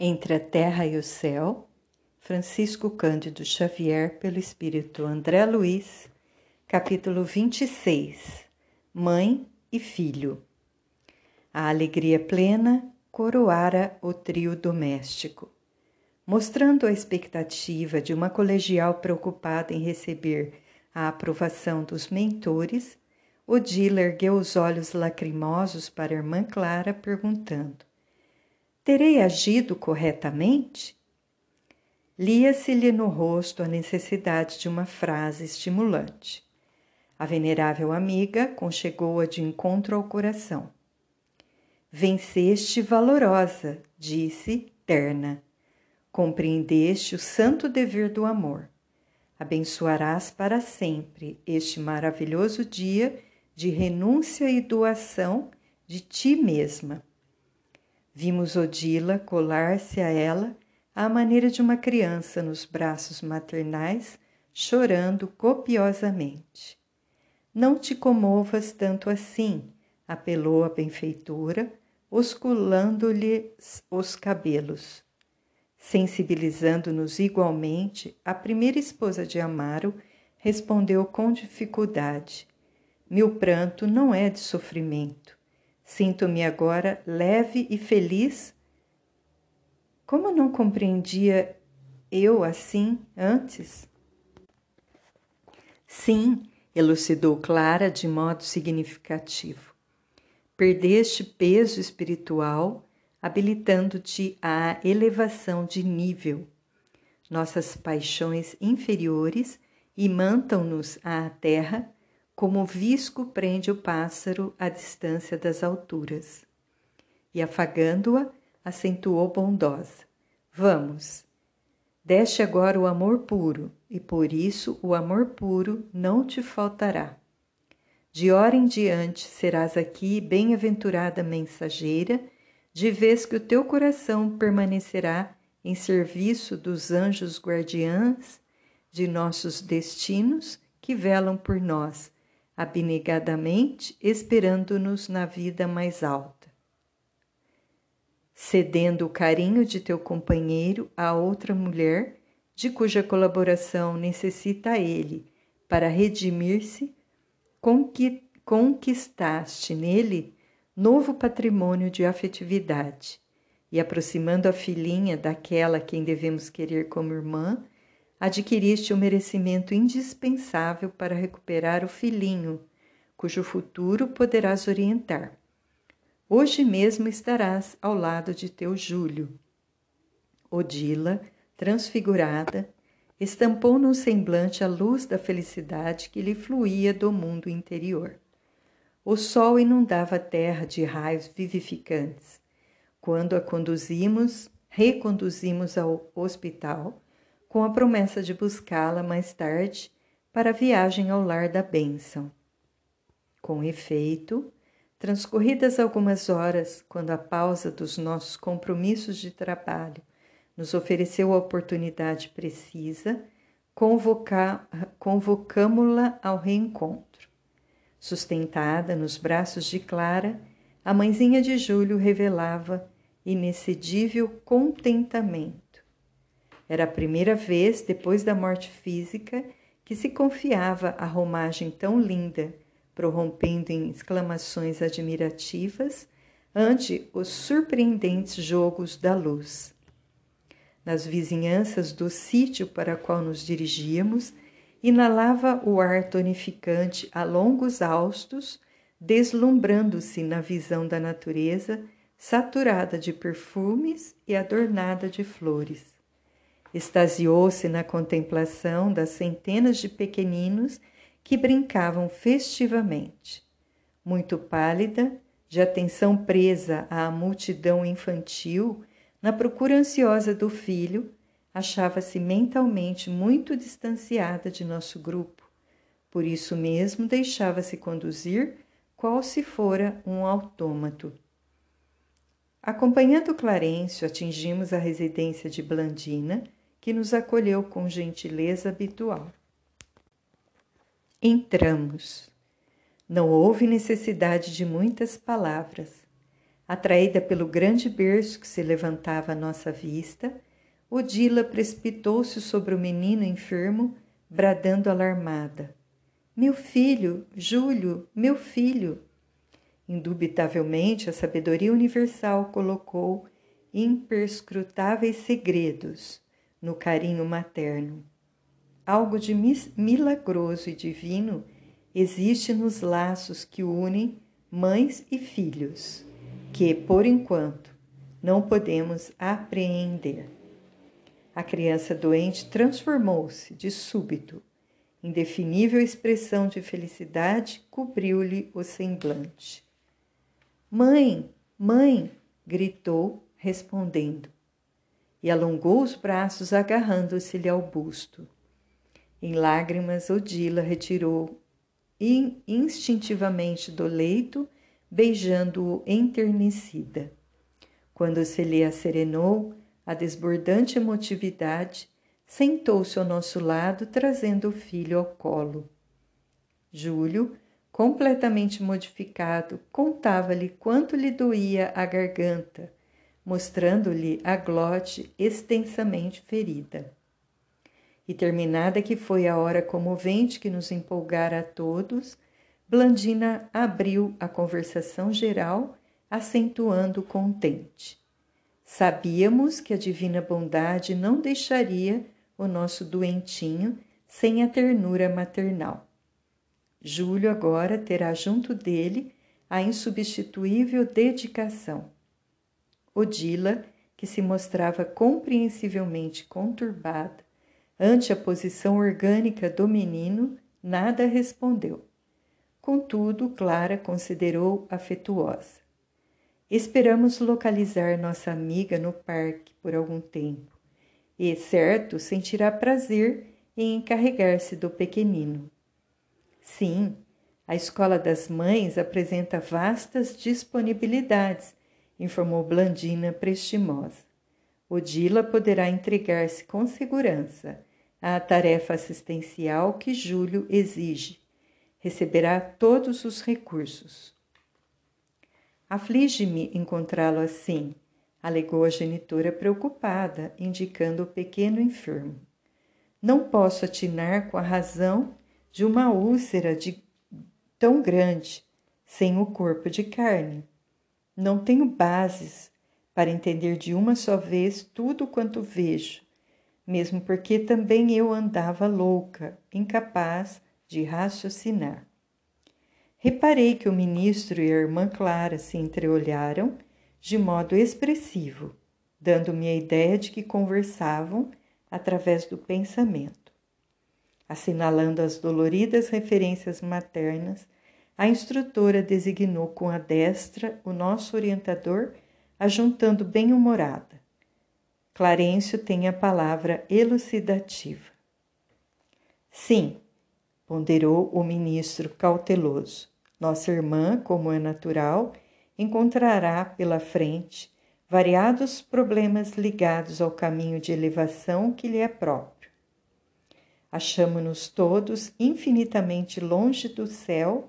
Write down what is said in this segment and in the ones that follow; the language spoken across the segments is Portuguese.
Entre a Terra e o Céu, Francisco Cândido Xavier, pelo Espírito André Luiz, capítulo 26 Mãe e Filho. A alegria plena coroara o trio doméstico. Mostrando a expectativa de uma colegial preocupada em receber a aprovação dos mentores, Odila ergueu os olhos lacrimosos para a irmã Clara, perguntando: Terei agido corretamente? Lia-se-lhe no rosto a necessidade de uma frase estimulante. A venerável amiga conchegou-a de encontro ao coração. Venceste valorosa, disse, terna. Compreendeste o santo dever do amor. Abençoarás para sempre este maravilhoso dia de renúncia e doação de ti mesma Vimos Odila colar-se a ela à maneira de uma criança nos braços maternais, chorando copiosamente. Não te comovas tanto assim, apelou a benfeitora, osculando-lhe os cabelos. Sensibilizando-nos igualmente, a primeira esposa de Amaro respondeu com dificuldade: Meu pranto não é de sofrimento. Sinto-me agora leve e feliz. Como não compreendia eu assim antes? Sim, elucidou Clara de modo significativo. Perdeste peso espiritual, habilitando-te à elevação de nível. Nossas paixões inferiores imantam-nos à terra como o visco prende o pássaro à distância das alturas. E afagando-a, acentuou bondosa: Vamos. Deste agora o amor puro, e por isso o amor puro não te faltará. De hora em diante serás aqui bem-aventurada mensageira, de vez que o teu coração permanecerá em serviço dos anjos guardiãs de nossos destinos que velam por nós abnegadamente esperando-nos na vida mais alta. Cedendo o carinho de teu companheiro a outra mulher, de cuja colaboração necessita ele para redimir-se, conquistaste nele novo patrimônio de afetividade e aproximando a filhinha daquela quem devemos querer como irmã, adquiriste o merecimento indispensável para recuperar o filhinho, cujo futuro poderás orientar. Hoje mesmo estarás ao lado de teu Júlio. Odila, transfigurada, estampou no semblante a luz da felicidade que lhe fluía do mundo interior. O sol inundava a terra de raios vivificantes. Quando a conduzimos, reconduzimos ao hospital, com a promessa de buscá-la mais tarde para a viagem ao lar da bênção. Com efeito, transcorridas algumas horas, quando a pausa dos nossos compromissos de trabalho nos ofereceu a oportunidade precisa, convocamo-la ao reencontro. Sustentada nos braços de Clara, a mãezinha de Júlio revelava inexcedível contentamento era a primeira vez, depois da morte física, que se confiava a romagem tão linda, prorrompendo em exclamações admirativas ante os surpreendentes jogos da luz. Nas vizinhanças do sítio para qual nos dirigíamos, inalava o ar tonificante a longos haustos, deslumbrando-se na visão da natureza, saturada de perfumes e adornada de flores. Extasiou-se na contemplação das centenas de pequeninos que brincavam festivamente. Muito pálida, de atenção presa à multidão infantil, na procura ansiosa do filho, achava-se mentalmente muito distanciada de nosso grupo. Por isso mesmo deixava-se conduzir qual se fora um autômato. Acompanhando Clarencio, atingimos a residência de Blandina que nos acolheu com gentileza habitual. Entramos. Não houve necessidade de muitas palavras. Atraída pelo grande berço que se levantava à nossa vista, Odila precipitou-se sobre o menino enfermo, bradando alarmada: Meu filho, Júlio, meu filho! Indubitavelmente, a sabedoria universal colocou imperscrutáveis segredos no carinho materno. Algo de milagroso e divino existe nos laços que unem mães e filhos, que, por enquanto, não podemos apreender. A criança doente transformou-se de súbito. Indefinível expressão de felicidade cobriu-lhe o semblante. Mãe, mãe! gritou, respondendo, e alongou os braços agarrando-se-lhe ao busto. Em lágrimas, Odila retirou instintivamente do leito, beijando-o enternecida. Quando se lhe acerenou a desbordante emotividade, sentou-se ao nosso lado, trazendo o filho ao colo. Júlio, completamente modificado, contava-lhe quanto lhe doía a garganta, mostrando-lhe a glote extensamente ferida. E terminada que foi a hora comovente que nos empolgara a todos, Blandina abriu a conversação geral, acentuando contente. Sabíamos que a divina bondade não deixaria o nosso doentinho sem a ternura maternal. Júlio agora terá junto dele a insubstituível dedicação. Odila, que se mostrava compreensivelmente conturbada, Ante a posição orgânica do menino, nada respondeu. Contudo, Clara considerou afetuosa. Esperamos localizar nossa amiga no parque por algum tempo, e, certo, sentirá prazer em encarregar-se do pequenino. Sim, a Escola das Mães apresenta vastas disponibilidades, informou Blandina prestimosa. Odila poderá entregar-se com segurança à tarefa assistencial que Júlio exige. Receberá todos os recursos. Aflige-me encontrá-lo assim, alegou a genitora preocupada, indicando o pequeno enfermo. Não posso atinar com a razão de uma úlcera de tão grande, sem o corpo de carne. Não tenho bases para entender de uma só vez tudo quanto vejo mesmo porque também eu andava louca, incapaz de raciocinar. Reparei que o ministro e a irmã Clara se entreolharam de modo expressivo, dando-me a ideia de que conversavam através do pensamento. Assinalando as doloridas referências maternas, a instrutora designou com a destra o nosso orientador, ajuntando bem-humorada. Clarencio tem a palavra elucidativa. Sim, ponderou o ministro cauteloso. Nossa irmã, como é natural, encontrará pela frente variados problemas ligados ao caminho de elevação que lhe é próprio. Achamo-nos todos infinitamente longe do céu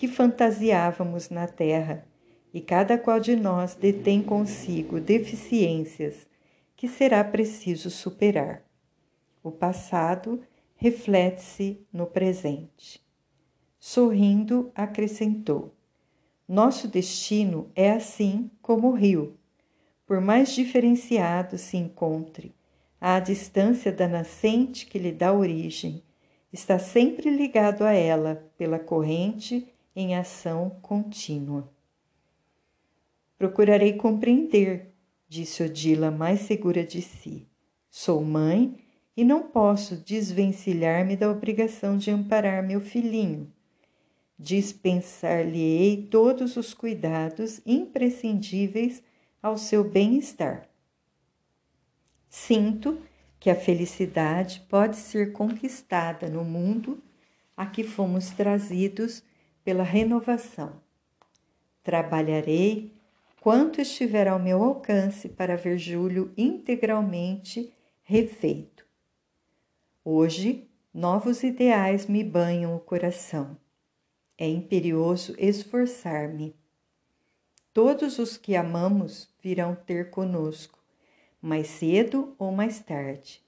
que fantasiávamos na terra, e cada qual de nós detém consigo deficiências que será preciso superar. O passado reflete-se no presente. Sorrindo, acrescentou: Nosso destino é assim como o rio. Por mais diferenciado se encontre, à distância da nascente que lhe dá origem, está sempre ligado a ela pela corrente em ação contínua. Procurarei compreender disse Odila mais segura de si. Sou mãe e não posso desvencilhar-me da obrigação de amparar meu filhinho. Dispensar-lhe-ei todos os cuidados imprescindíveis ao seu bem-estar. Sinto que a felicidade pode ser conquistada no mundo a que fomos trazidos pela renovação. Trabalharei quanto estiver ao meu alcance para ver Júlio integralmente refeito. Hoje, novos ideais me banham o coração. É imperioso esforçar-me. todos os que amamos virão ter conosco, mais cedo ou mais tarde.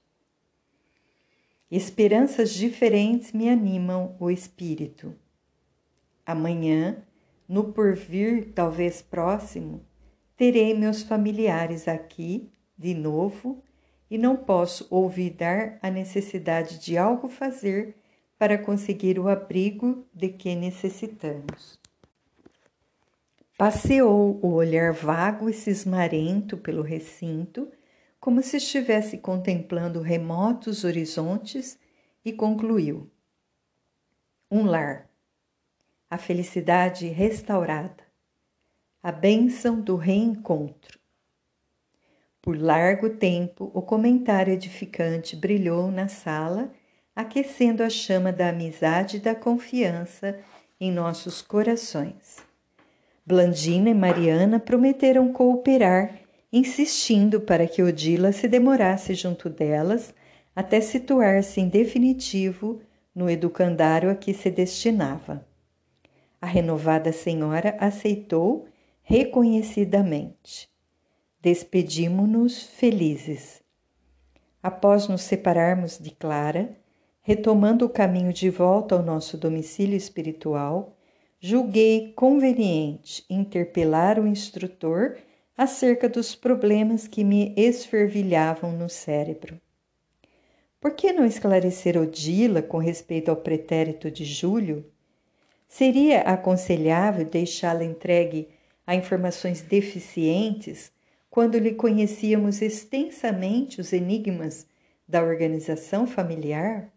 Esperanças diferentes me animam o espírito. Amanhã, no porvir talvez próximo, terei meus familiares aqui de novo e não posso olvidar a necessidade de algo fazer para conseguir o abrigo de que necessitamos. Passeou o olhar vago e cismarento pelo recinto como se estivesse contemplando remotos horizontes, e concluiu: Um lar, a felicidade restaurada, a bênção do reencontro. Por largo tempo, o comentário edificante brilhou na sala, aquecendo a chama da amizade e da confiança em nossos corações. Blandina e Mariana prometeram cooperar insistindo para que Odila se demorasse junto delas até situar-se em definitivo no educandário a que se destinava. A renovada senhora aceitou reconhecidamente. Despedimo-nos felizes. Após nos separarmos de Clara, retomando o caminho de volta ao nosso domicílio espiritual, julguei conveniente interpelar o instrutor acerca dos problemas que me esfervilhavam no cérebro. Por que não esclarecer Odila com respeito ao pretérito de Júlio? Seria aconselhável deixá-la entregue a informações deficientes quando lhe conhecíamos extensamente os enigmas da organização familiar?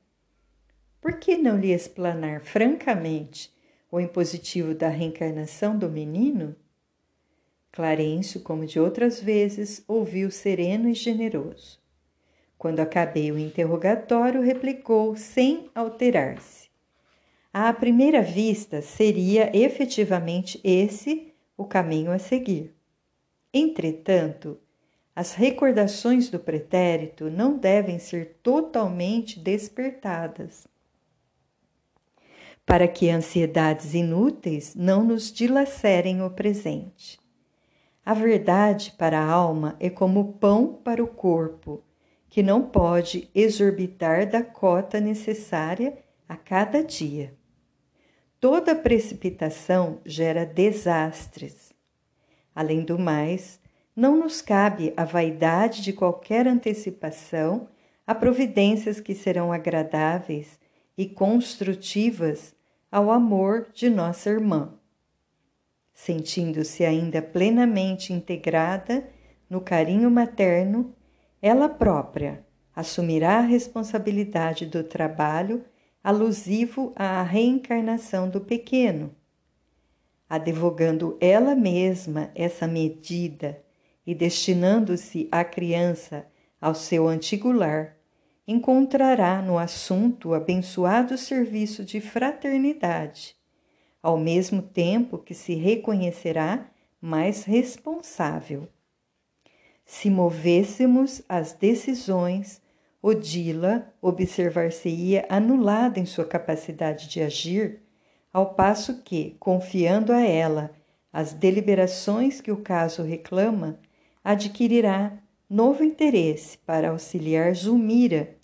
Por que não lhe explanar francamente o impositivo da reencarnação do menino? Clarencio, como de outras vezes, ouviu sereno e generoso. Quando acabei o interrogatório, replicou sem alterar-se. À primeira vista, seria efetivamente esse o caminho a seguir. Entretanto, as recordações do pretérito não devem ser totalmente despertadas, para que ansiedades inúteis não nos dilacerem o presente. A verdade para a alma é como pão para o corpo, que não pode exorbitar da cota necessária a cada dia. Toda precipitação gera desastres. Além do mais, não nos cabe a vaidade de qualquer antecipação a providências que serão agradáveis e construtivas ao amor de nossa irmã sentindo-se ainda plenamente integrada no carinho materno, ela própria assumirá a responsabilidade do trabalho alusivo à reencarnação do pequeno, advogando ela mesma essa medida e destinando-se a criança ao seu antigo lar, encontrará no assunto abençoado serviço de fraternidade ao mesmo tempo que se reconhecerá mais responsável. Se movêssemos as decisões, Odila observar-se-ia anulada em sua capacidade de agir, ao passo que, confiando a ela as deliberações que o caso reclama, adquirirá novo interesse para auxiliar Zulmira,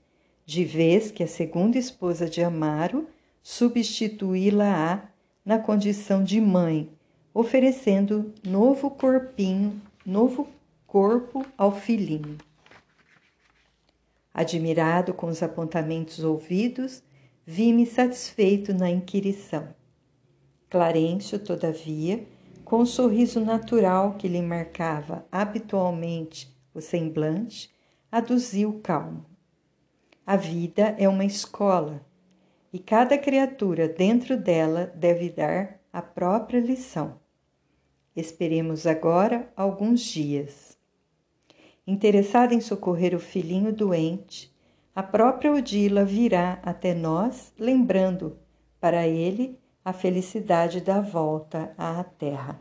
de vez que a segunda esposa de Amaro substituí-la-á na condição de mãe, oferecendo novo corpinho, novo corpo ao filhinho. Admirado com os apontamentos ouvidos, vi-me satisfeito na inquirição. Clarencio, todavia, com o sorriso natural que lhe marcava habitualmente o semblante, aduziu calmo. A vida é uma escola e cada criatura dentro dela deve dar a própria lição. Esperemos agora alguns dias. Interessada em socorrer o filhinho doente, a própria Odila virá até nós, lembrando para ele a felicidade da volta à terra.